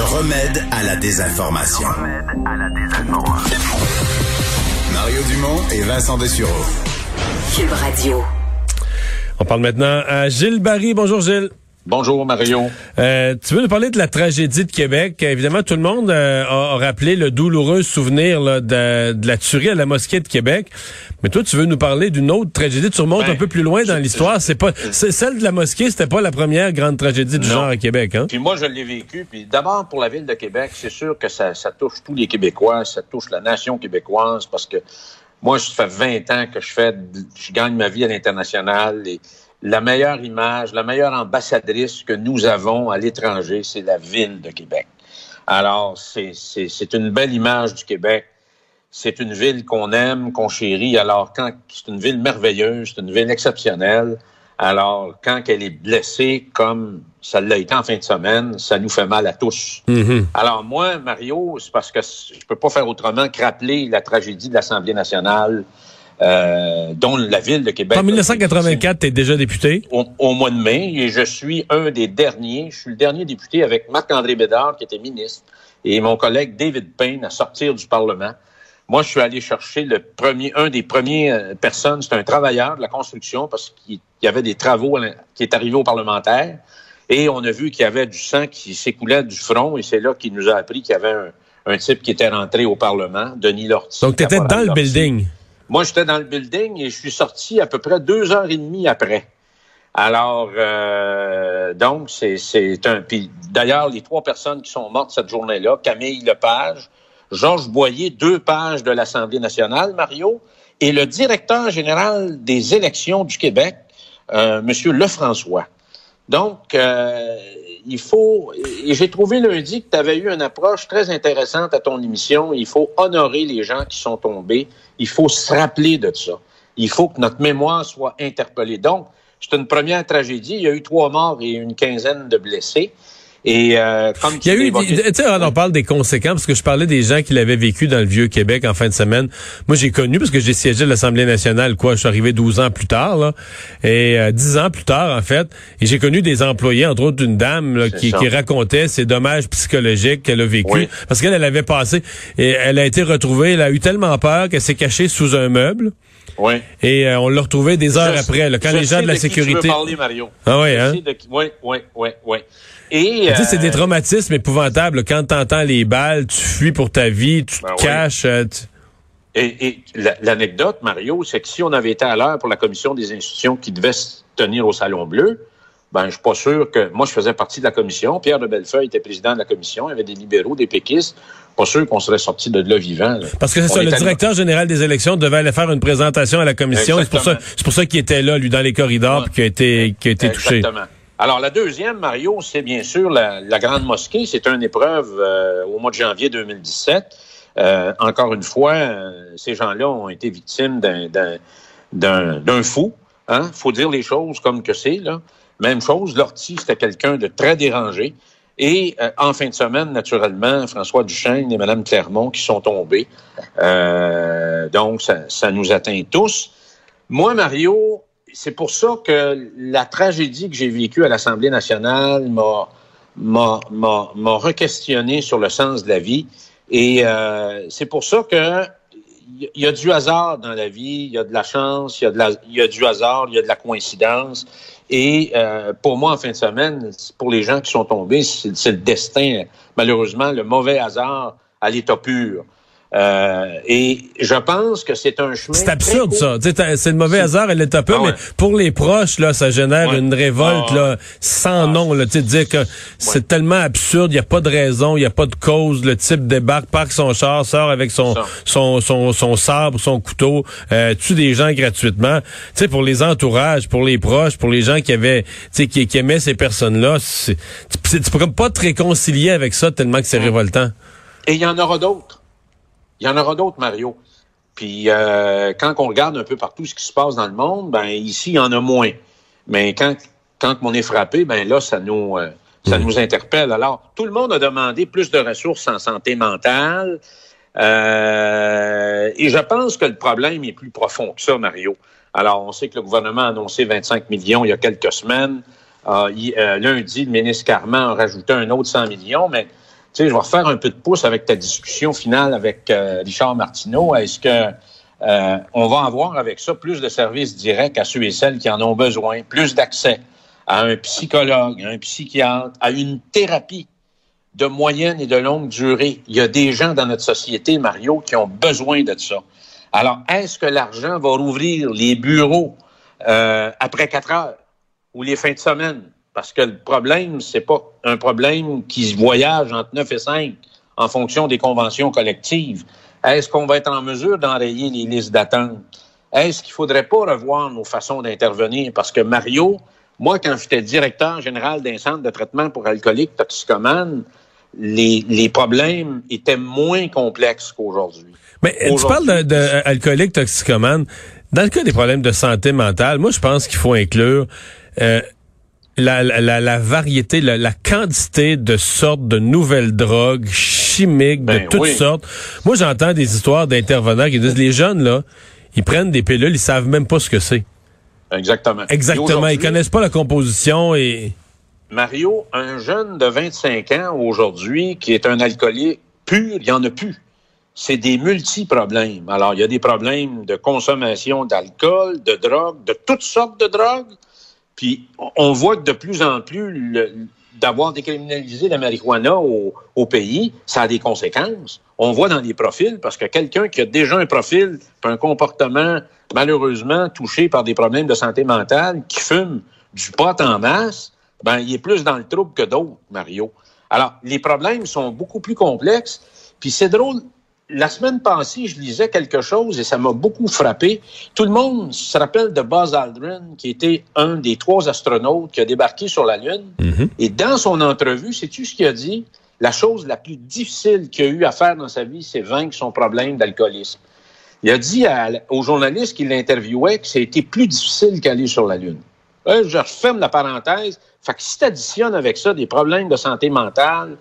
Le remède à la désinformation. Mario Dumont et Vincent Dessureau. Cube Radio. On parle maintenant à Gilles Barry. Bonjour Gilles. Bonjour Mario. Euh, tu veux nous parler de la tragédie de Québec. Évidemment, tout le monde euh, a, a rappelé le douloureux souvenir là, de, de la tuerie à la mosquée de Québec. Mais toi, tu veux nous parler d'une autre tragédie. Tu remontes Ben, un peu plus loin dans l'histoire. C'est pas celle de la mosquée, c'était pas la première grande tragédie du Non. genre à Québec, hein? Puis moi, je l'ai vécu. Puis d'abord, pour la ville de Québec, c'est sûr que ça, ça touche tous les Québécois, ça touche la nation québécoise parce que moi, ça fait 20 ans que je fais, je gagne ma vie à l'international et la meilleure image, la meilleure ambassadrice que nous avons à l'étranger, c'est la ville de Québec. Alors, c'est c'est- c'est une belle image du Québec. C'est une ville qu'on aime, qu'on chérit. Alors, quand c'est une ville merveilleuse, c'est une ville exceptionnelle. Alors, quand elle est blessée, comme ça l'a été en fin de semaine, ça nous fait mal à tous. Mhm. Alors, moi, Mario, c'est parce que je peux pas faire autrement que rappeler la tragédie de l'Assemblée nationale, euh, dont la ville de Québec. En 1984, t'es déjà député? Au, au mois de mai, et je suis un des derniers. Je suis le dernier député avec Marc-André Bédard, qui était ministre, et mon collègue David Payne à sortir du Parlement. Moi, je suis allé chercher le premier, un des premiers euh, personnes, c'est un travailleur de la construction, parce qu'il y avait des travaux qui est arrivé au parlementaire. Et on a vu qu'il y avait du sang qui s'écoulait du front, et c'est là qu'il nous a appris qu'il y avait un, un type qui était rentré au Parlement, Denis Lortie. Donc, t'étais caporal dans le building? Moi, j'étais dans le building et je suis sorti à peu près deux heures et demie après. Alors, euh, donc, c'est, un... Puis, d'ailleurs, les trois personnes qui sont mortes cette journée-là, Camille Lepage, Georges Boyer, deux pages de l'Assemblée nationale, Mario, et le directeur général des élections du Québec, euh, Monsieur Lefrançois. Donc, euh, il faut, j'ai trouvé lundi que tu avais eu une approche très intéressante à ton émission. Il faut honorer les gens qui sont tombés. Il faut se rappeler de ça. Il faut que notre mémoire soit interpellée. Donc, c'est une première tragédie. Il y a eu trois morts et une quinzaine de blessés. Et euh, comme Il y a eu, tu sais, on parle des conséquences parce que je parlais des gens qui l'avaient vécu dans le vieux Québec en fin de semaine. Moi, j'ai connu parce que j'ai siégé à l'Assemblée nationale, quoi. Je suis arrivé 12 ans plus tard, là, et euh, 10 ans plus tard, en fait. Et j'ai connu des employés, entre autres une dame là, qui, qui racontait ses dommages psychologiques qu'elle a vécu Oui. parce qu'elle elle avait passé et elle a été retrouvée. Elle a eu tellement peur qu'elle s'est cachée sous un meuble Oui. et euh, on l'a retrouvée des heures Je- après, là, quand les gens de la qui tu veux sécurité. parler, Mario. Ah Je hein? Oui, oui, oui, oui. Et, Tu c'est euh, des traumatismes épouvantables. Quand t'entends les balles, tu fuis pour ta vie, tu te Ben oui. caches. euh, tu- Et, et la- l'anecdote, Mario, c'est que si on avait été à l'heure pour la commission des institutions qui devait se tenir au Salon Bleu, ben, je suis pas sûr que. Moi, je faisais partie de la commission. Pierre de Bellefeuille était président de la commission. Il y avait des libéraux, des péquistes. Pas sûr qu'on serait sorti de là vivant. là. Parce que c'est ça, le directeur général des élections devait aller faire une présentation à la commission. C'est pour ça, Exactement. c'est pour ça qu'il était là, lui, dans les corridors, Ouais. puis qu'il a été, qu'il a été touché. Exactement. Alors, la deuxième, Mario, c'est bien sûr la, la Grande Mosquée. C'est une épreuve euh, au mois de janvier 2017. Euh, encore une fois, euh, ces gens-là ont été victimes d'un- fou. Hein? faut dire les choses comme que c'est. Même chose, Lortie, c'était quelqu'un de très dérangé. Et euh, en fin de semaine, naturellement, François Duchesne et Mme Clermont qui sont tombés. Euh, donc, ça, ça nous atteint tous. Moi, Mario, c'est pour ça que la tragédie que j'ai vécue à l'Assemblée nationale m'a m'a re-questionné sur le sens de la vie. Et euh, c'est pour ça que il y a du hasard dans la vie, il y a de la chance, il y a, y a du hasard, il y a de la coïncidence. Et euh, pour moi, en fin de semaine, pour les gens qui sont tombés, c'est le destin, malheureusement, le mauvais hasard à l'état pur. Euh, et je pense que c'est un chemin. C'est absurde, ça. C'est le mauvais hasard, elle est un peu, Ah ouais. mais pour les proches, là, ça génère Ouais. une révolte Ah là, sans nom. Là, tu dire que c'est tellement absurde, il n'y a pas de raison, il n'y a pas de cause. Le type débarque, parque son char, sort avec son son, son, son sabre, son couteau, euh, tue des gens gratuitement. Tu sais, pour les entourages, pour les proches, pour les gens qui avaient, tu sais, qui, qui aimaient ces personnes-là, c'est- tu, peux pas te réconcilier avec ça tellement que c'est révoltant. Et il y en aura d'autres. Il y en aura d'autres, Mario. Puis euh, quand on regarde un peu partout ce qui se passe dans le monde, ben ici, il y en a moins. Mais quand, quand on est frappé, ben là, ça nous, euh, ça nous interpelle. Alors, tout le monde a demandé plus de ressources en santé mentale. Euh, et je pense que le problème est plus profond que ça, Mario. Alors, on sait que le gouvernement a annoncé 25 millions il y a quelques semaines. Il- euh, lundi, le ministre Carman a rajouté un autre 100 millions, mais sais, je vais refaire un peu de pouce avec ta discussion finale avec euh, Richard Martineau. Est-ce que euh, on va avoir avec ça plus de services directs à ceux et celles qui en ont besoin, plus d'accès à un psychologue, à un psychiatre, à une thérapie de moyenne et de longue durée? Il y a des gens dans notre société, Mario, qui ont besoin de ça. Alors, est-ce que l'argent va rouvrir les bureaux euh, après quatre heures ou les fins de semaine? Parce que le problème, c'est pas un problème qui se voyage entre 9 et 5 en fonction des conventions collectives. Est-ce qu'on va être en mesure d'enrayer les listes d'attente? Est-ce qu'il faudrait pas revoir nos façons d'intervenir? Parce que Mario, moi, quand j'étais directeur général d'un centre de traitement pour alcooliques toxicomanes, les, les problèmes étaient moins complexes qu'aujourd'hui. Mais tu parles d'alcooliques de, toxicomanes. Dans le cas des problèmes de santé mentale, moi, je pense qu'il faut inclure euh, la, la, la, variété, la, la, quantité de sortes de nouvelles drogues chimiques de ben toutes sortes. Moi, j'entends des histoires d'intervenants qui disent les jeunes là, ils prennent des pilules, ils savent même pas ce que c'est. Exactement. Exactement. Ils connaissent pas la composition et. Mario, un jeune de 25 ans aujourd'hui qui est un alcoolique pur, il y en a plus. C'est des multi-problèmes. Alors, il y a des problèmes de consommation d'alcool, de drogue, de toutes sortes de drogues. Puis, on voit que de plus en plus, d'avoir décriminalisé la marijuana au, pays, ça a des conséquences. On voit dans les profils, parce que quelqu'un qui a déjà un profil, un comportement malheureusement touché par des problèmes de santé mentale, qui fume du pot en masse, ben, il est plus dans le trouble que d'autres, Mario. Alors, les problèmes sont beaucoup plus complexes. Puis c'est drôle, la semaine passée, je lisais quelque chose et ça m'a beaucoup frappé. Tout le monde se rappelle de Buzz Aldrin, qui était un des trois astronautes qui a débarqué sur la Lune. Mm-hmm. Et dans son entrevue, sais-tu ce qu'il a dit? La chose la plus difficile qu'il a eu à faire dans sa vie, c'est vaincre son problème d'alcoolisme. Il a dit aux journalistes qui l'interviewaient que c'était plus difficile qu'aller sur la Lune. Euh, je referme la parenthèse. Fait que si tu additionnes avec ça des problèmes de santé mentale,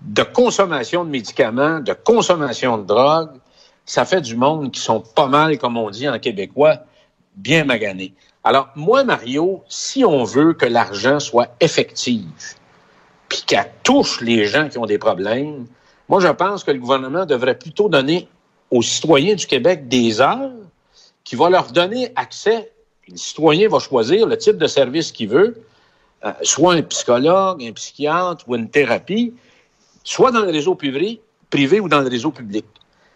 de consommation de médicaments, de consommation de drogue, ça fait du monde qui sont pas mal, comme on dit en québécois, bien maganés. Alors, moi, Mario, si on veut que l'argent soit effectif, puis qu'elle touche les gens qui ont des problèmes, moi, je pense que le gouvernement devrait plutôt donner aux citoyens du Québec des heures qui vont leur donner accès. Le citoyen va choisir le type de service qu'il veut, euh, soit un psychologue, un psychiatre ou une thérapie, soit dans le réseau privé, privé ou dans le réseau public.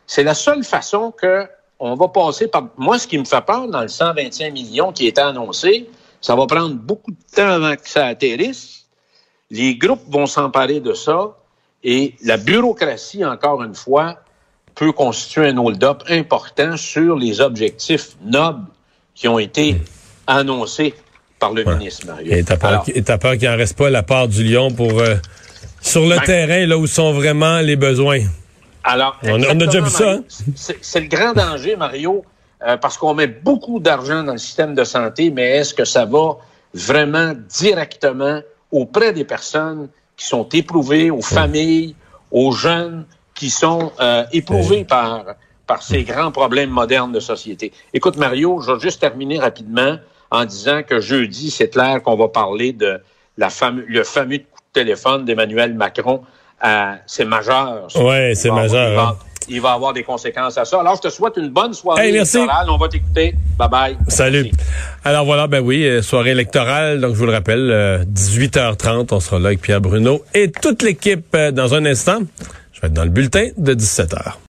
C'est la seule façon que on va passer par. Moi, ce qui me fait peur dans le 125 millions qui est annoncé, ça va prendre beaucoup de temps avant que ça atterrisse. Les groupes vont s'emparer de ça et la bureaucratie, encore une fois, peut constituer un hold-up important sur les objectifs nobles qui ont été annoncés par le ministre Mario. Et t'as peur, qu'il n'en reste pas la part du lion pour euh, sur le ben, terrain, là où sont vraiment les besoins. Alors, on, a déjà vu ça. Hein? C'est le grand danger, Mario, euh, parce qu'on met beaucoup d'argent dans le système de santé, mais est-ce que ça va vraiment directement auprès des personnes qui sont éprouvées, aux familles, aux jeunes, qui sont euh, éprouvés par, par ces grands problèmes modernes de société? Écoute, Mario, je vais juste terminer rapidement en disant que jeudi, c'est clair qu'on va parler de la fameux, le fameux téléphone d'Emmanuel Macron. Euh, c'est majeur. Oui, c'est majeur. Hein. Il va, avoir des conséquences à ça. Alors, je te souhaite une bonne soirée électorale. On va t'écouter. Bye bye. Salut. Alors voilà, ben oui, euh, soirée électorale. Donc, je vous le rappelle, 18h30, euh, on sera là avec Pierre Bruno et toute l'équipe dans un instant. Je vais être dans le bulletin de 17 h.